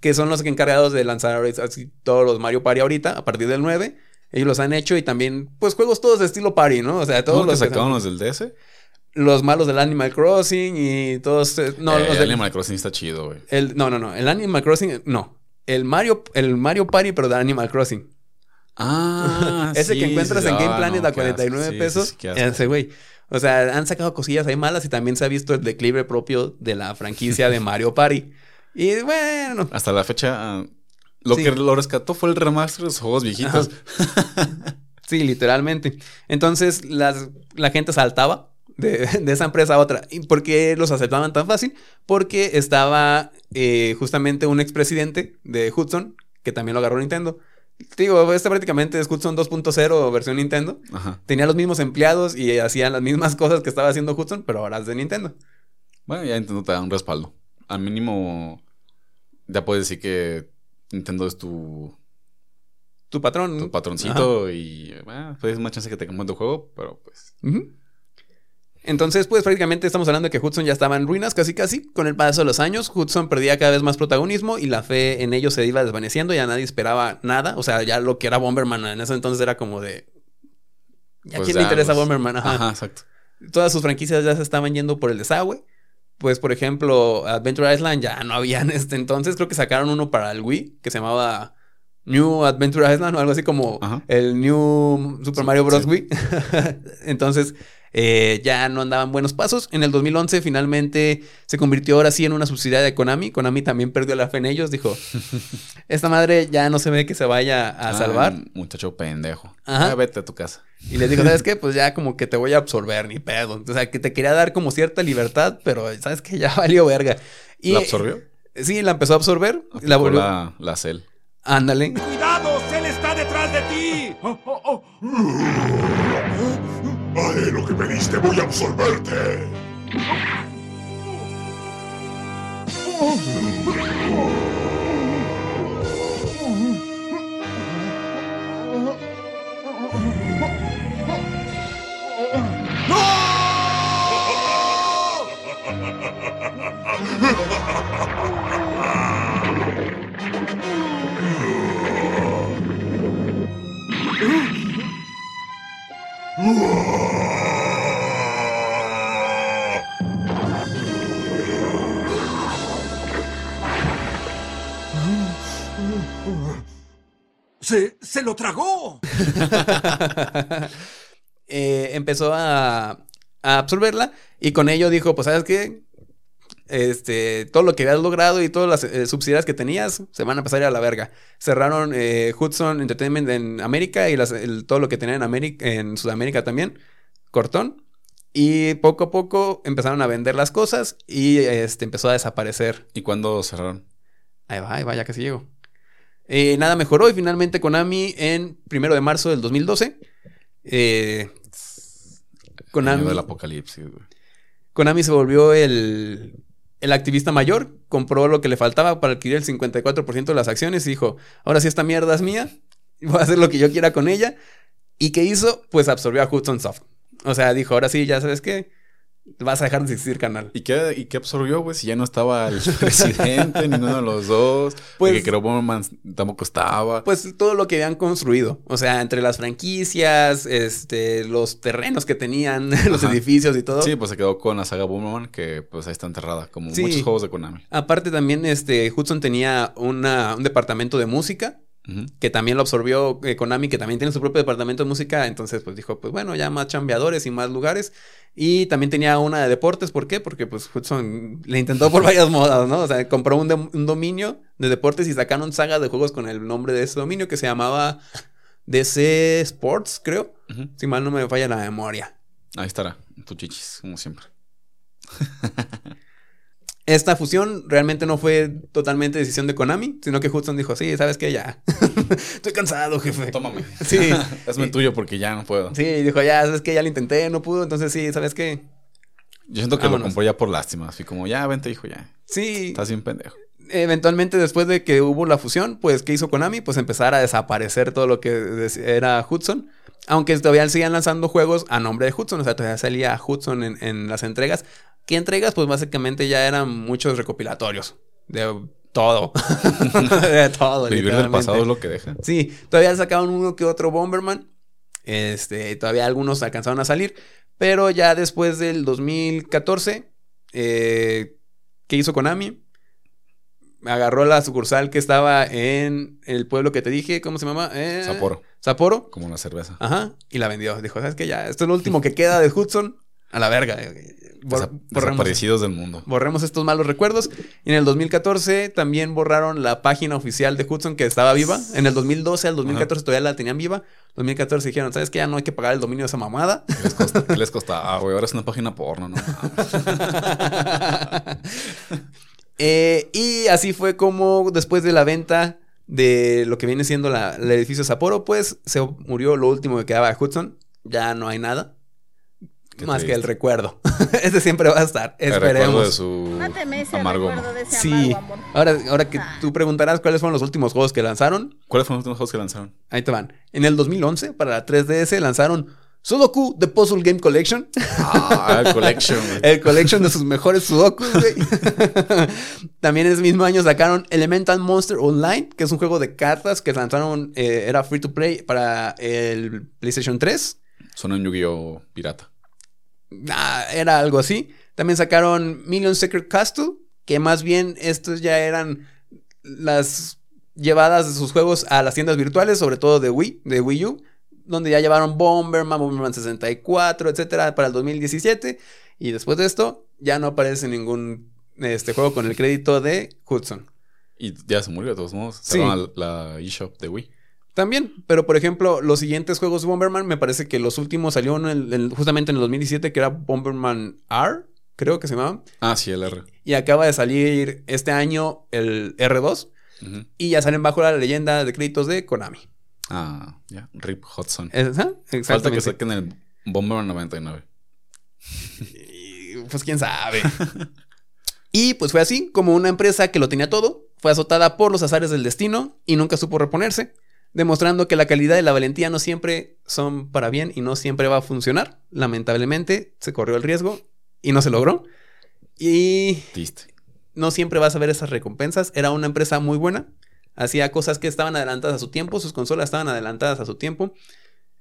que son los encargados de lanzar así todos los Mario Party ahorita, a partir del 9. Ellos los han hecho y también, pues, juegos todos de estilo party, ¿no? O sea, todos ¿Cómo que los, que sacaron los del DS? los malos del Animal Crossing y todos... eh, No, los el del- Animal Crossing está chido, güey. el- no, no, no. El Animal Crossing, no. El Mario, el Mario Party, pero de Animal Crossing. Ah, Ese sí, que encuentras sí, en Game ah, Planet no, a qué asco. 49 Sí, pesos. ese güey. O sea, han sacado cosillas ahí malas y también se ha visto el declive propio de la franquicia de Mario Party. Y bueno, Hasta la fecha, lo que lo rescató fue el remaster de los juegos viejitos. Sí, literalmente. Entonces las, la gente saltaba de, de esa empresa a otra. ¿Y por qué los aceptaban tan fácil? Porque estaba eh, justamente un expresidente de Hudson, que también lo agarró Nintendo. Te Digo, este prácticamente es Hudson 2.0 versión Nintendo. Ajá. Tenía los mismos empleados y hacían las mismas cosas que estaba haciendo Hudson, pero ahora es de Nintendo. Bueno, ya Nintendo te da un respaldo. Al mínimo, ya puedes decir que Nintendo es tu, Tu patrón. tu patroncito y bueno, pues es más chance que te compren tu juego, pero pues. Ujú. Entonces, pues prácticamente estamos hablando de que Hudson ya estaba en ruinas casi casi. Con el paso de los años, Hudson perdía cada vez más protagonismo y la fe en ellos se iba desvaneciendo. Ya nadie esperaba nada. O sea, ya lo que era Bomberman en ese entonces era como de... ¿Ya pues quién le interesa Bomberman? Ajá. Ajá, exacto. Todas sus franquicias ya se estaban yendo por el desagüe. Pues, por ejemplo, Adventure Island ya no había en este entonces. Creo que sacaron uno para el Wii que se llamaba New Adventure Island o algo así como Ajá. el New Super Mario Bros. sí. Wii. entonces, eh, ya no andaban buenos pasos. En el 2011 finalmente se convirtió ahora sí en una subsidiaria de Konami. Konami también perdió la fe en ellos. Dijo, esta madre ya no se ve que se vaya a salvar. Muchacho pendejo. Ajá. Ah, vete a tu casa. Y les dijo, ¿sabes qué? Pues ya como que te voy a absorber, ni pedo. O sea, que te quería dar como cierta libertad, pero ¿sabes qué? Ya valió verga. Y, ¿La absorbió? Sí, la empezó a absorber. La La, volvió... la, la cel. Ándale. ¡Cuidado! ¡Él está detrás de ti! Oh, oh, oh. Haré lo que pediste, voy a absorberte. ¡Se, se lo tragó! Eh, empezó a, a absorberla y con ello dijo, pues, ¿sabes qué? Este, todo lo que habías logrado y todas las eh, subsidiarias que tenías se van a pasar a la verga. Cerraron eh, Hudson Entertainment en América y las- el- todo lo que tenían en, América, en Sudamérica también, cortón. Y poco a poco empezaron a vender las cosas y este, empezó a desaparecer. ¿Y cuándo cerraron? Ahí va, ahí va, ya casi llego. Eh, nada mejoró y finalmente Konami en primero de marzo del 2012. eh, Konami, Año del apocalipsis, güey. Konami se volvió el, el activista mayor, compró lo que le faltaba para adquirir el 54% de las acciones y dijo, ahora sí esta mierda es mía, voy a hacer lo que yo quiera con ella. ¿Y qué hizo? Pues absorbió a Hudson Soft. O sea, dijo, ahora sí, ya sabes qué, vas a dejar de existir canal. ¿Y qué, ¿Y qué absorbió, güey? Si ya no estaba el presidente, ninguno de los dos. Pues- Pues, que Bomberman tampoco estaba. Pues todo lo que habían construido, o sea, entre las franquicias, este, los terrenos que tenían, los edificios y todo. Sí, pues se quedó con la saga Bomberman, que pues ahí está enterrada, como Sí. muchos juegos de Konami. Aparte también, este, Hudson tenía una, un departamento de música Que también lo absorbió eh, Konami, que también tiene su propio departamento de música. Entonces, pues dijo, pues bueno, ya más chambeadores y más lugares. Y también tenía una de deportes. ¿Por qué? Porque pues Hudson le intentó por varias modas, ¿no? O sea, compró un, de- un dominio de deportes y sacaron saga de juegos con el nombre de ese dominio que se llamaba DC Sports, creo. Si mal no me falla la memoria. Ahí estará, tu chichis, como siempre. Esta fusión realmente no fue totalmente decisión de Konami, sino que Hudson dijo, sí, ¿sabes qué? Ya. Estoy cansado, jefe. Tómame. Sí. Hazme tuyo porque ya no puedo. Sí, dijo, ya, ¿sabes qué? Ya lo intenté, no pudo. Entonces, sí, ¿sabes qué? Yo siento que Vámonos. lo compró ya por lástima. Así como, ya, vente, hijo, ya. Sí. Estás bien pendejo. Eventualmente, después de que hubo la fusión, pues, ¿qué hizo Konami? Pues empezar a desaparecer todo lo que era Hudson. Aunque todavía siguen lanzando juegos a nombre de Hudson. O sea, todavía salía Hudson en, en las entregas. ¿Qué entregas? Pues básicamente ya eran muchos recopilatorios. De todo. de todo. Vivir del pasado es lo que deja. Sí, todavía sacaban uno que otro Bomberman. Este, todavía algunos alcanzaron a salir. Pero ya después del 2014, eh, ¿qué hizo Konami? Agarró la sucursal que estaba en el pueblo que te dije, ¿cómo se llama? Eh, Sapporo, Sapporo. como la cerveza. Ajá. Y la vendió. Dijo, ¿sabes qué? Ya, esto es lo último que queda de Hudson. A la verga. Bor- Desa- borremos- desaparecidos del mundo. borremos estos malos recuerdos. Y en el 2014 también borraron la página oficial de Hudson que estaba viva. En el 2012 al 2014 todavía la tenían viva. 2014 dijeron, ¿sabes qué? Ya no hay que pagar el dominio de esa mamada. ¿Qué les costa? ¿Qué les costa? Ah, güey, ahora es una página porno, ¿no? Eh, y así fue como después de la venta de lo que viene siendo la- el edificio Sapporo, pues se murió lo último que quedaba de Hudson. Ya no hay nada. Qué más que el recuerdo. Ese siempre va a estar. El recuerdo de Esperemos. su Máteme ese amargo. recuerdo de ese Sí. amargo amor. Ahora, ahora que tú preguntarás cuáles fueron los últimos juegos que lanzaron, ¿Cuáles fueron los últimos juegos que lanzaron? Ahí te van. En el 2011, para la 3DS, lanzaron Sudoku The Puzzle Game Collection. Ah, el Collection. El collection de sus mejores Sudokus, güey. También ese mismo año sacaron Elemental Monster Online, que es un juego de cartas que lanzaron, eh, era free to play para el PlayStation 3. Suena un Yu-Gi-Oh! pirata. Ah, era algo así. También sacaron Million Secret Castle, que más bien estos ya eran las llevadas de sus juegos a las tiendas virtuales, sobre todo de Wii, de Wii U, donde ya llevaron Bomberman, Bomberman 64, etcétera, para el 2017. Y después de esto, ya no aparece ningún este juego con el crédito de Hudson. Y ya se murió de todos modos. Sí. Cerraron la, eShop de Wii. También, pero por ejemplo, los siguientes juegos de Bomberman, me parece que los últimos salieron en el- justamente en el 2017, que era Bomberman R, creo que se llamaba. Ah, sí, el R. Y acaba de salir este año el R2. Ujú. Y ya salen bajo la leyenda de créditos de Konami. Ah, ya. Rip Hudson. Ajá, Falta que saquen el Bomberman 99. Y, Pues quién sabe. y pues fue así, como una empresa que lo tenía todo, fue azotada por los azares del destino y nunca supo reponerse, demostrando que la calidad y la valentía no siempre son para bien y no siempre va a funcionar. Lamentablemente se corrió el riesgo y no se logró. Y Triste. no siempre vas a ver esas recompensas. Era una empresa muy buena. Hacía cosas que estaban adelantadas a su tiempo. Sus consolas estaban adelantadas a su tiempo.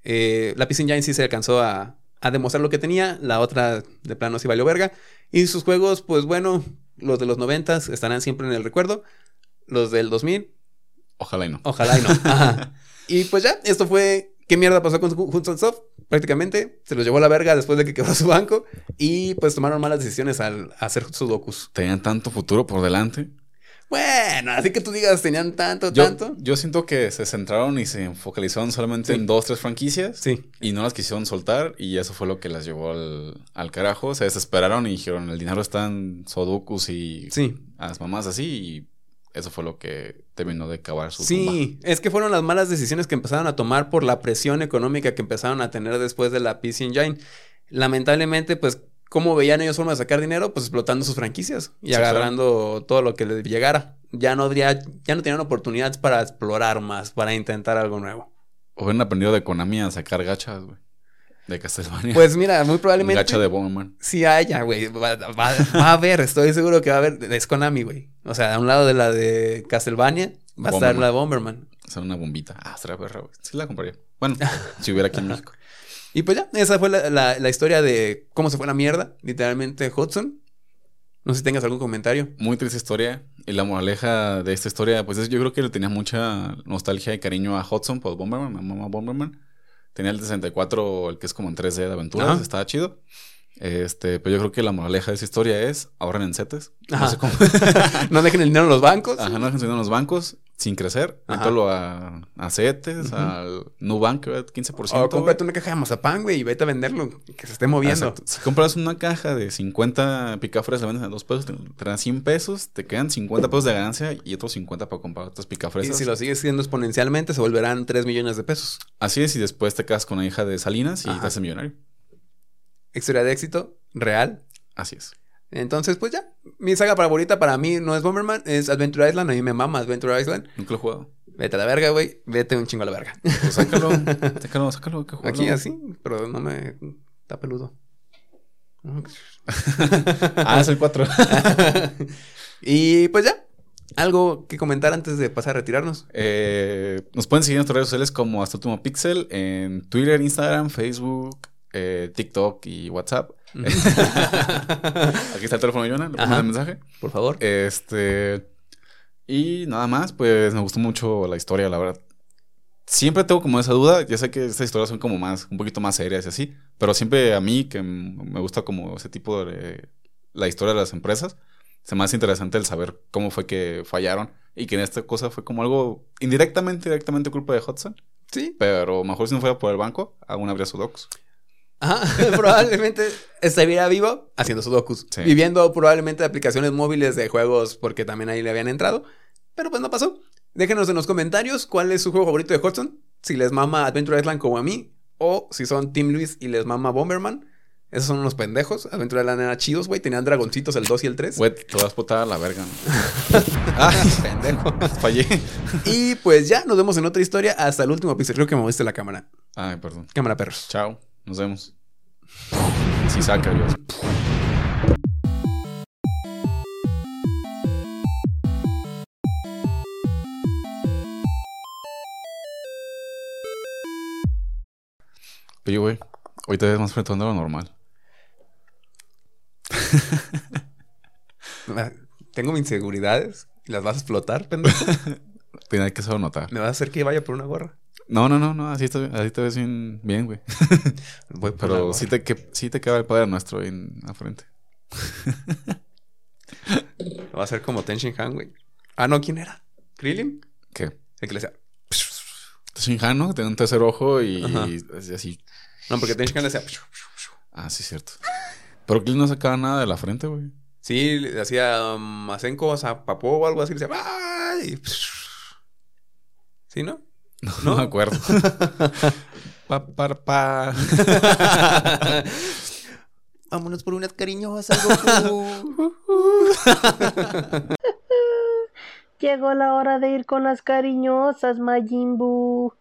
Eh, la PC Engine sí se alcanzó a, a demostrar lo que tenía. La otra de plano sí valió verga. Y sus juegos, pues bueno, los de los 90 estarán siempre en el recuerdo. Los del 2000, Ojalá y no. ojalá y no. Ajá. Y pues ya, esto fue... ¿Qué mierda pasó con Hudson Soft? prácticamente. Se los llevó a la verga después de que quebró su banco. Y pues tomaron malas decisiones al hacer sudokus. Tenían tanto futuro por delante. Bueno, así que tú digas, tenían tanto, Yo, tanto. yo siento que se centraron y se focalizaron solamente Sí. en dos, tres franquicias. Sí. Y no las quisieron soltar y eso fue lo que las llevó al, al carajo. Se desesperaron y dijeron, el dinero está en Sudokus y Sí. a las mamás así y eso fue lo que terminó de cavar su tumba. Sí, es que fueron las malas decisiones que empezaron a tomar por la presión económica que empezaron a tener después de la PC Engine. Lamentablemente, pues, ¿cómo veían ellos forma de sacar dinero? Pues explotando sus franquicias y Sí, agarrando todo lo que les llegara. Ya no habría, ya no tenían oportunidades para explorar más, para intentar algo nuevo. Hubieran aprendido de Konami a sacar gachas, güey. De Castlevania. Pues mira, muy probablemente. Gacha de Bomberman. Sí haya, güey. Va, va- va a haber, estoy seguro que va a haber. Es Konami, güey. O sea, a un lado de la de Castlevania va a estar la de Bomberman. Hacer una bombita. Ah, será perra, güey. Sí la compraría. Bueno, si hubiera aquí en México. Y pues ya, esa fue la, la- la historia de cómo se fue la mierda, literalmente Hudson. No sé si tengas algún comentario. Muy triste historia. Y la moraleja de esta historia, pues es- yo creo que le tenía mucha nostalgia y cariño a Hudson por Bomberman, mi mamá Bomberman. Tenía el de 64, el que es como en 3D de aventuras, Ajá. estaba chido. Este, pero yo creo que la moraleja de esa historia es ahorren en setes. No sé cómo. no dejen el dinero en los bancos. Ajá, no dejen su dinero en los bancos sin crecer. Mételo a, a CETES, al Nubank, ¿verdad? 15%. O cómprate una caja de mazapán, güey, y vete a venderlo. Que se esté moviendo. Exacto. Si compras una caja de 50 picafres, la vendes a 2 pesos, te te dan 100 pesos, te quedan 50 pesos de ganancia y otros 50 para comprar otras Y picafresas. si lo sigues haciendo exponencialmente, se volverán 3 millones de pesos. Así es, y después te casas con la hija de Salinas y Ajá. te haces millonario. Historia de éxito, real. Así es. Entonces, pues ya. Mi saga favorita para mí no es Bomberman, es Adventure Island. A mí me mama Adventure Island. Nunca lo he jugado. Vete a la verga, güey. Vete un chingo a la verga. Pues sácalo, sácalo, sácalo, que. Aquí así, pero no me... Está peludo. Ah, es el 4. y pues ya. ¿Algo que comentar antes de pasar a retirarnos? Eh, nos pueden seguir en nuestras redes sociales como Hasta Pixel en Twitter, Instagram, Facebook, eh, TikTok y WhatsApp. Aquí está el teléfono de Jonah, le pongo el mensaje. Por favor. Este. Y nada más, pues me gustó mucho la historia, la verdad. Siempre tengo como esa duda. Ya sé que estas historias son como más, un poquito más serias y así. Pero siempre a mí, que me gusta como ese tipo de. La historia de las empresas, se me hace interesante el saber cómo fue que fallaron. Y que en esta cosa fue como algo indirectamente, directamente culpa de Hudson. Sí. Pero mejor si no fuera por el banco, aún habría sudokus. Ajá. probablemente estaría vivo haciendo sudokus. Sí. Viviendo probablemente de aplicaciones móviles de juegos porque también ahí le habían entrado. Pero pues no pasó. Déjenos en los comentarios cuál es su juego favorito de Hudson. Si les mama Adventure Island como a mí. O si son Team Luis y les mama Bomberman. Esos son unos pendejos. Adventure Island era chidos, güey. Tenían dragoncitos el 2 y el 3. Güey, te vas a la verga. ¿no? Ay, pendejo. Fallé. Y pues ya, nos vemos en otra historia. Hasta el último episodio. Creo que moviste la cámara. Ay, perdón. Cámara perros. Chao, nos vemos. Si saca, Dios. Oye, güey, hoy te ves más frente a lo normal. Tengo mis inseguridades. y Las vas a explotar, pendejo. Tiene que saber notar. ¿Me vas a hacer que vaya por una gorra? No, no, no, no, así te, así te ves bien, bien, güey. Voy Pero sí te, que, sí te queda el padre nuestro ahí en la frente. Va a ser como Tenshin Han, güey. Ah, no, ¿quién era? ¿Krillin? ¿Qué? El que le decía. Shinhan, ¿no? Tiene un tercer ojo y, así-. No, porque Tenshin Han le decía. Ah, sí, cierto. Pero Clint no sacaba nada de la frente, güey. Sí, le hacía um, o sea, Papó o algo así. Le decía. ¡Ay! ¿Sí, no? No, no me acuerdo. pa, pa, pa. Vámonos por unas cariñosas, Goku. Llegó la hora de ir con las cariñosas, Majin Buu.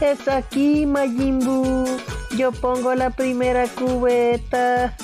Es aquí, Majin Buu. Yo pongo la primera cubeta.